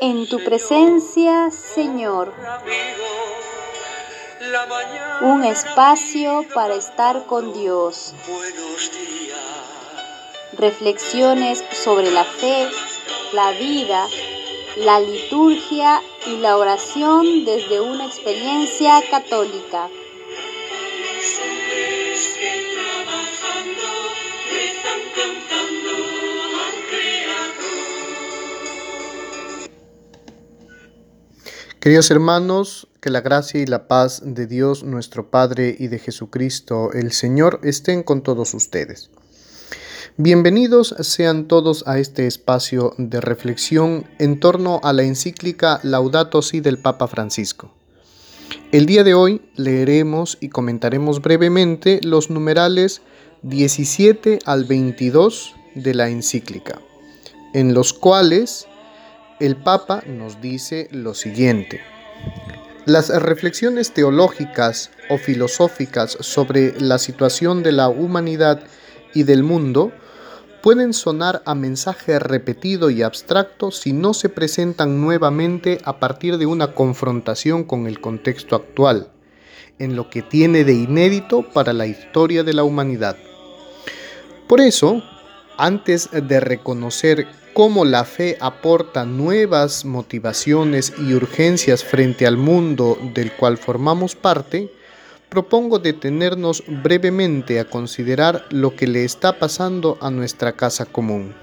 en tu presencia, Señor. Un espacio para estar con Dios. Reflexiones sobre la fe, la vida, la liturgia y la oración desde una experiencia católica. Queridos hermanos, que la gracia y la paz de Dios nuestro Padre y de Jesucristo el Señor estén con todos ustedes. Bienvenidos sean todos a este espacio de reflexión en torno a la encíclica Laudato Si del Papa Francisco. El día de hoy leeremos y comentaremos brevemente los numerales 17 al 22 de la encíclica, en los cuales el Papa nos dice lo siguiente. Las reflexiones teológicas o filosóficas sobre la situación de la humanidad y del mundo pueden sonar a mensaje repetido y abstracto si no se presentan nuevamente a partir de una confrontación con el contexto actual, en lo que tiene de inédito para la historia de la humanidad. Por eso, antes de reconocer cómo la fe aporta nuevas motivaciones y urgencias frente al mundo del cual formamos parte, propongo detenernos brevemente a considerar lo que le está pasando a nuestra casa común.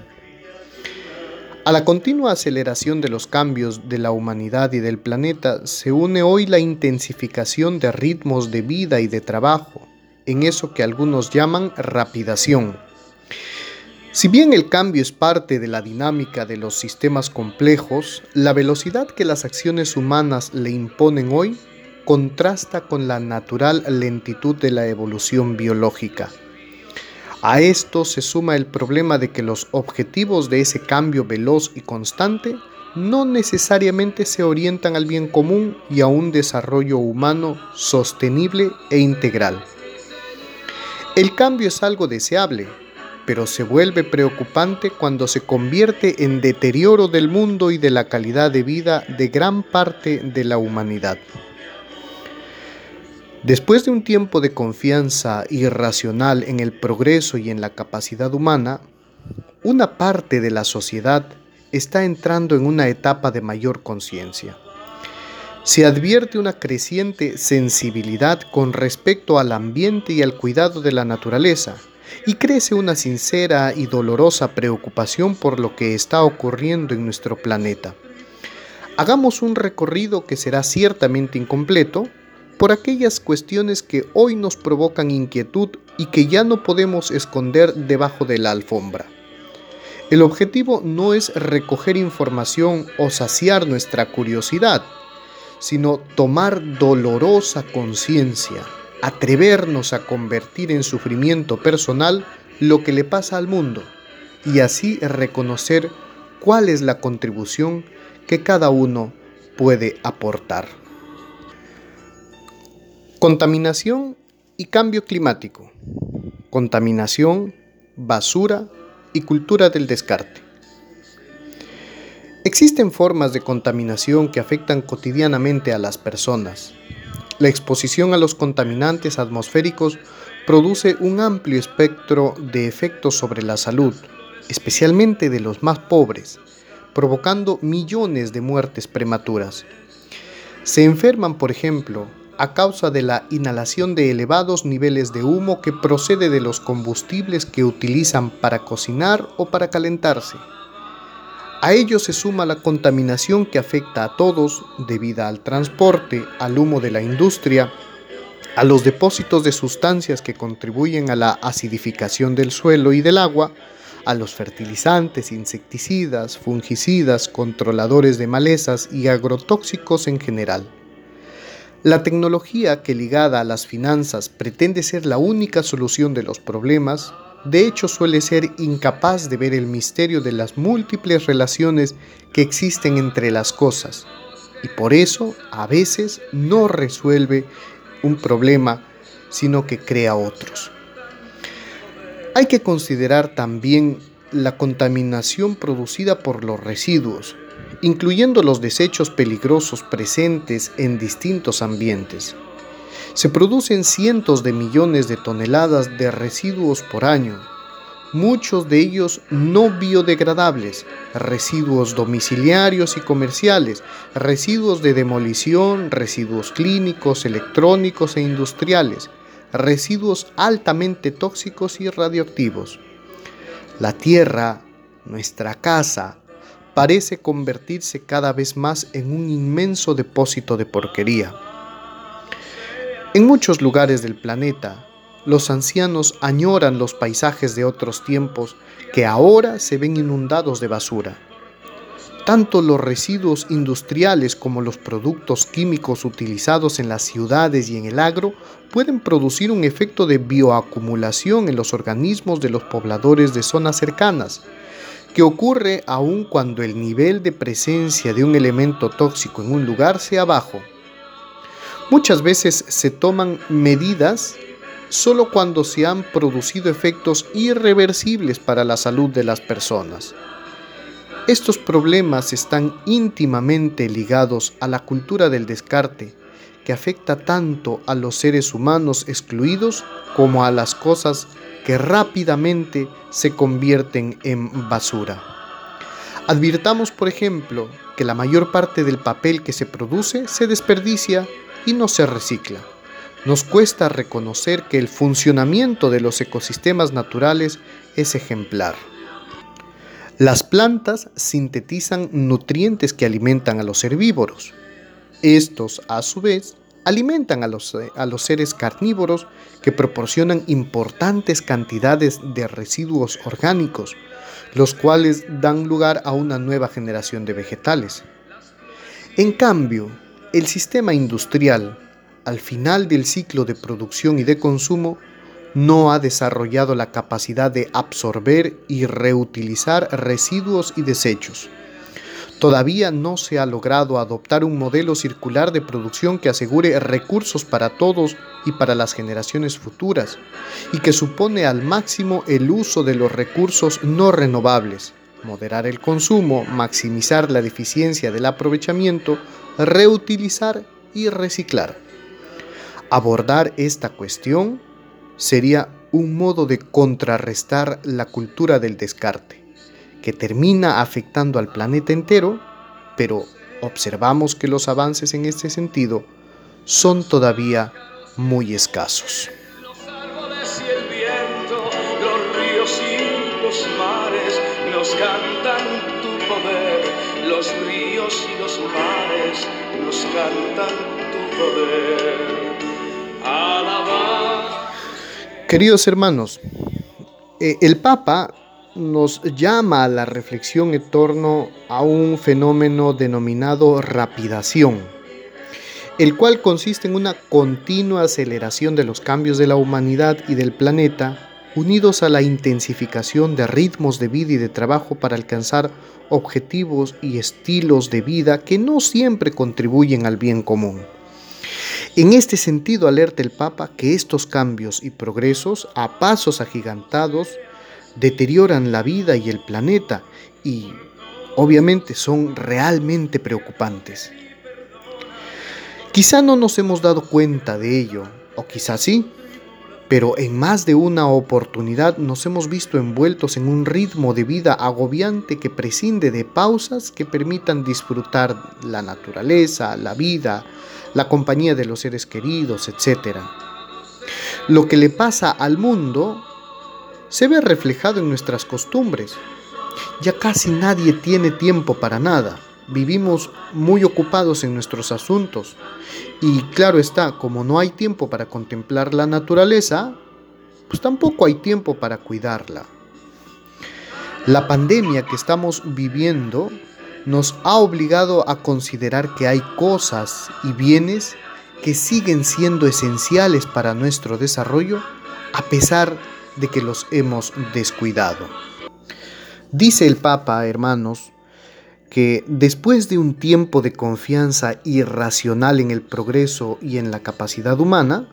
A la continua aceleración de los cambios de la humanidad y del planeta se une hoy la intensificación de ritmos de vida y de trabajo, en eso que algunos llaman rapidación si bien el cambio es parte de la dinámica de los sistemas complejos, la velocidad que las acciones humanas le imponen hoy contrasta con la natural lentitud de la evolución biológica. A esto se suma el problema de que los objetivos de ese cambio veloz y constante no necesariamente se orientan al bien común y a un desarrollo humano sostenible e integral. El cambio es algo deseable, pero se vuelve preocupante cuando se convierte en deterioro del mundo y de la calidad de vida de gran parte de la humanidad. Después de un tiempo de confianza irracional en el progreso y en la capacidad humana, una parte de la sociedad está entrando en una etapa de mayor conciencia. Se advierte una creciente sensibilidad con respecto al ambiente y al cuidado de la naturaleza, y crece una sincera y dolorosa preocupación por lo que está ocurriendo en nuestro planeta. Hagamos un recorrido que será ciertamente incompleto por aquellas cuestiones que hoy nos provocan inquietud y que ya no podemos esconder debajo de la alfombra. El objetivo no es recoger información o saciar nuestra curiosidad, sino tomar dolorosa conciencia atrevernos a convertir en sufrimiento personal lo que le pasa al mundo y así reconocer cuál es la contribución que cada uno puede aportar. Contaminación y cambio climático. Contaminación, basura y cultura del descarte. Existen formas de contaminación que afectan cotidianamente a las personas, la exposición a los contaminantes atmosféricos produce un amplio espectro de efectos sobre la salud, especialmente de los más pobres, provocando millones de muertes prematuras. Se enferman, por ejemplo, a causa de la inhalación de elevados niveles de humo que procede de los combustibles que utilizan para cocinar o para calentarse. A ello se suma la contaminación que afecta a todos debido al transporte, al humo de la industria, a los depósitos de sustancias que contribuyen a la acidificación del suelo y del agua, a los fertilizantes, insecticidas, fungicidas, controladores de malezas y agrotóxicos en general. La tecnología que ligada a las finanzas pretende ser la única solución de los problemas de hecho suele ser incapaz de ver el misterio de las múltiples relaciones que existen entre las cosas y por eso a veces no resuelve un problema, sino que crea otros. Hay que considerar también la contaminación producida por los residuos, incluyendo los desechos peligrosos presentes en distintos ambientes. Se producen cientos de millones de toneladas de residuos por año, muchos de ellos no biodegradables, residuos domiciliarios y comerciales, residuos de demolición, residuos clínicos, electrónicos e industriales, residuos altamente tóxicos y radioactivos. La tierra, nuestra casa, parece convertirse cada vez más en un inmenso depósito de porquería. En muchos lugares del planeta, los ancianos añoran los paisajes de otros tiempos que ahora se ven inundados de basura. Tanto los residuos industriales como los productos químicos utilizados en las ciudades y en el agro pueden producir un efecto de bioacumulación en los organismos de los pobladores de zonas cercanas, que ocurre aun cuando el nivel de presencia de un elemento tóxico en un lugar sea bajo. Muchas veces se toman medidas solo cuando se han producido efectos irreversibles para la salud de las personas. Estos problemas están íntimamente ligados a la cultura del descarte, que afecta tanto a los seres humanos excluidos como a las cosas que rápidamente se convierten en basura. Advirtamos, por ejemplo, que la mayor parte del papel que se produce se desperdicia y no se recicla nos cuesta reconocer que el funcionamiento de los ecosistemas naturales es ejemplar. Las plantas sintetizan nutrientes que alimentan a los herbívoros. Estos, a su vez, alimentan a los, a los, seres carnívoros que proporcionan importantes cantidades de residuos orgánicos, los cuales dan lugar a una nueva generación de vegetales. En cambio, el sistema industrial al final del ciclo de producción y de consumo, no ha desarrollado la capacidad de absorber y reutilizar residuos y desechos. Todavía no se ha logrado adoptar un modelo circular de producción que asegure recursos para todos y para las generaciones futuras, y que supone al máximo el uso de los recursos no renovables, moderar el consumo, maximizar la eficiencia del aprovechamiento, reutilizar y reciclar. Abordar esta cuestión sería un modo de contrarrestar la cultura del descarte, que termina afectando al planeta entero, pero observamos que los avances en este sentido son todavía muy escasos. Queridos hermanos, eh, el Papa nos llama a la reflexión en torno a un fenómeno denominado rapidación, el cual consiste en una continua aceleración de los cambios de la humanidad y del planeta, unidos a la intensificación de ritmos de vida y de trabajo para alcanzar objetivos y estilos de vida que no siempre contribuyen al bien común. En este sentido alerta el Papa que estos cambios y progresos a pasos agigantados deterioran la vida y el planeta y obviamente son realmente preocupantes. Quizá no nos hemos dado cuenta de ello, o quizá sí, pero en más de una oportunidad nos hemos visto envueltos en un ritmo de vida agobiante que prescinde de pausas que permitan disfrutar la naturaleza, la vida, la compañía de los seres queridos, etc. Lo que le pasa al mundo se ve reflejado en nuestras costumbres. Ya casi nadie tiene tiempo para nada. Vivimos muy ocupados en nuestros asuntos. Y claro está, como no hay tiempo para contemplar la naturaleza, pues tampoco hay tiempo para cuidarla. La pandemia que estamos viviendo nos ha obligado a considerar que hay cosas y bienes que siguen siendo esenciales para nuestro desarrollo a pesar de que los hemos descuidado. Dice el Papa, hermanos, que después de un tiempo de confianza irracional en el progreso y en la capacidad humana,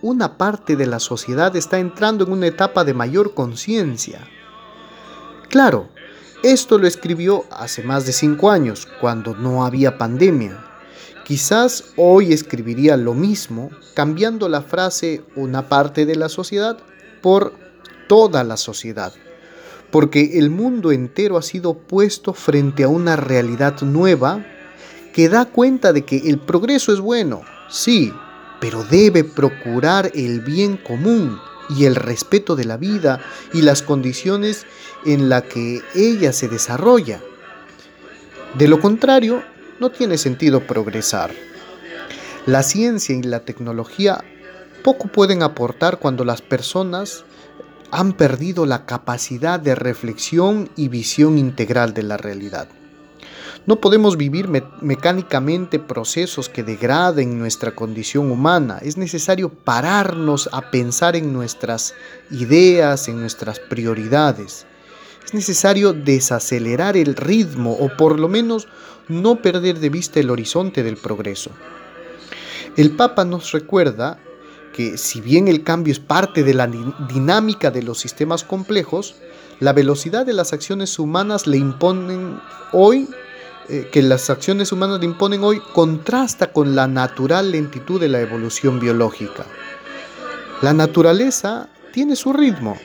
una parte de la sociedad está entrando en una etapa de mayor conciencia. Claro, Esto lo escribió hace más de cinco años, cuando no había pandemia. Quizás hoy escribiría lo mismo, cambiando la frase una parte de la sociedad por toda la sociedad, porque el mundo entero ha sido puesto frente a una realidad nueva que da cuenta de que el progreso es bueno, sí, pero debe procurar el bien común y el respeto de la vida y las condiciones en las que ella se desarrolla. De lo contrario, no tiene sentido progresar. La ciencia y la tecnología poco pueden aportar cuando las personas han perdido la capacidad de reflexión y visión integral de la realidad. No podemos vivir mecánicamente procesos que degraden nuestra condición humana. Es necesario pararnos a pensar en nuestras ideas, en nuestras prioridades. Es necesario desacelerar el ritmo o por lo menos no perder de vista el horizonte del progreso. El Papa nos recuerda que si bien el cambio es parte de la dinámica de los sistemas complejos, la velocidad de las acciones humanas le imponen hoy eh, que las acciones humanas le imponen hoy contrasta con la natural lentitud de la evolución biológica. La naturaleza tiene su ritmo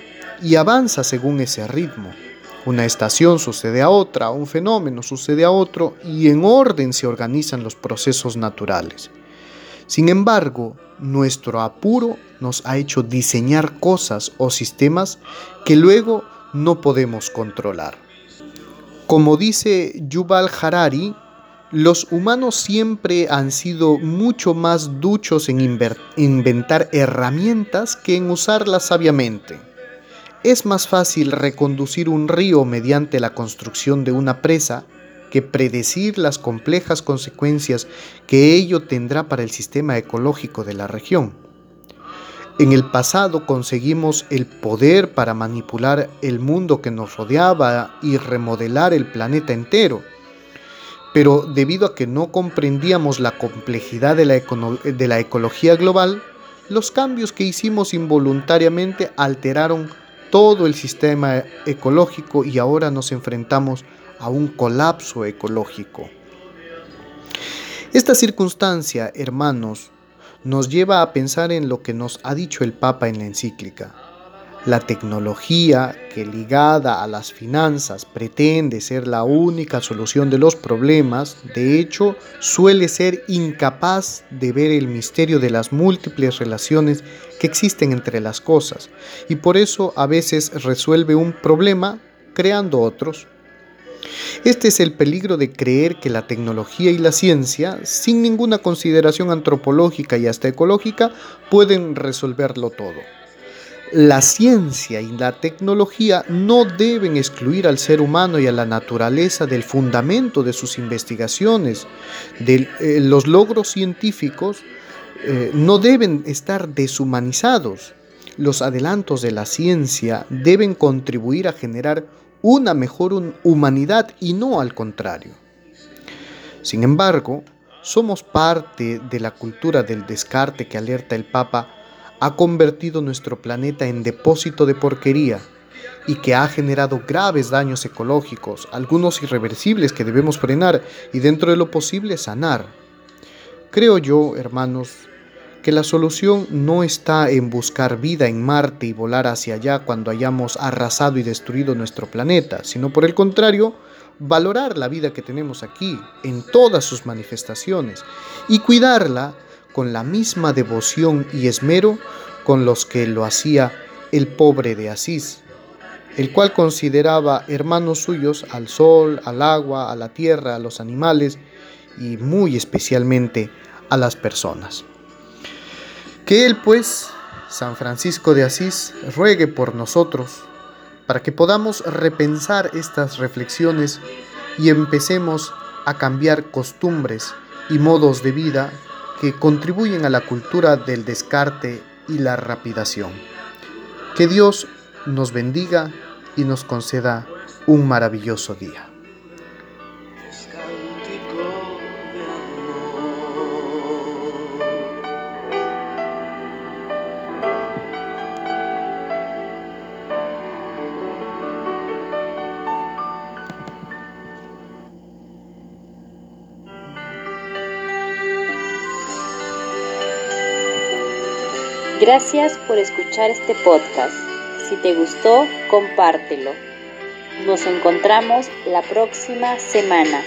y avanza según ese ritmo. Una estación sucede a otra, un fenómeno sucede a otro y en orden se organizan los procesos naturales. Sin embargo, nuestro apuro nos ha hecho diseñar cosas o sistemas que luego no podemos controlar. Como dice Yuval Harari, los humanos siempre han sido mucho más duchos en inventar herramientas que en usarlas sabiamente. Es más fácil reconducir un río mediante la construcción de una presa que predecir las complejas consecuencias que ello tendrá para el sistema ecológico de la región. En el pasado conseguimos el poder para manipular el mundo que nos rodeaba y remodelar el planeta entero. Pero debido a que no comprendíamos la complejidad de la, ecología global, los cambios que hicimos involuntariamente alteraron todo el sistema ecológico y ahora nos enfrentamos a un colapso ecológico. Esta circunstancia, hermanos, nos lleva a pensar en lo que nos ha dicho el Papa en la encíclica. La tecnología que ligada a las finanzas pretende ser la única solución de los problemas, de hecho suele ser incapaz de ver el misterio de las múltiples relaciones que existen entre las cosas y por eso a veces resuelve un problema creando otros. Este es el peligro de creer que la tecnología y la ciencia, sin ninguna consideración antropológica y hasta ecológica, pueden resolverlo todo. La ciencia y la tecnología no deben excluir al ser humano y a la naturaleza del fundamento de sus investigaciones, eh, los logros científicos eh, no deben estar deshumanizados. Los adelantos de la ciencia deben contribuir a generar una mejor humanidad y no al contrario. Sin embargo, somos parte de la cultura del descarte que alerta el Papa ha convertido nuestro planeta en depósito de porquería y que ha generado graves daños ecológicos, algunos irreversibles que debemos frenar y dentro de lo posible sanar. Creo yo, hermanos, que la solución no está en buscar vida en Marte y volar hacia allá cuando hayamos arrasado y destruido nuestro planeta, sino por el contrario, valorar la vida que tenemos aquí en todas sus manifestaciones y cuidarla con la misma devoción y esmero con los que lo hacía el pobre de Asís, el cual consideraba hermanos suyos al sol, al agua, a la tierra, a los animales y muy especialmente a las personas. Que Él, pues, San Francisco de Asís, ruegue por nosotros, para que podamos repensar estas reflexiones y empecemos a cambiar costumbres y modos de vida que contribuyen a la cultura del descarte y la rapidación. Que Dios nos bendiga y nos conceda un maravilloso día. Gracias por escuchar este podcast. Si te gustó, compártelo. Nos encontramos la próxima semana.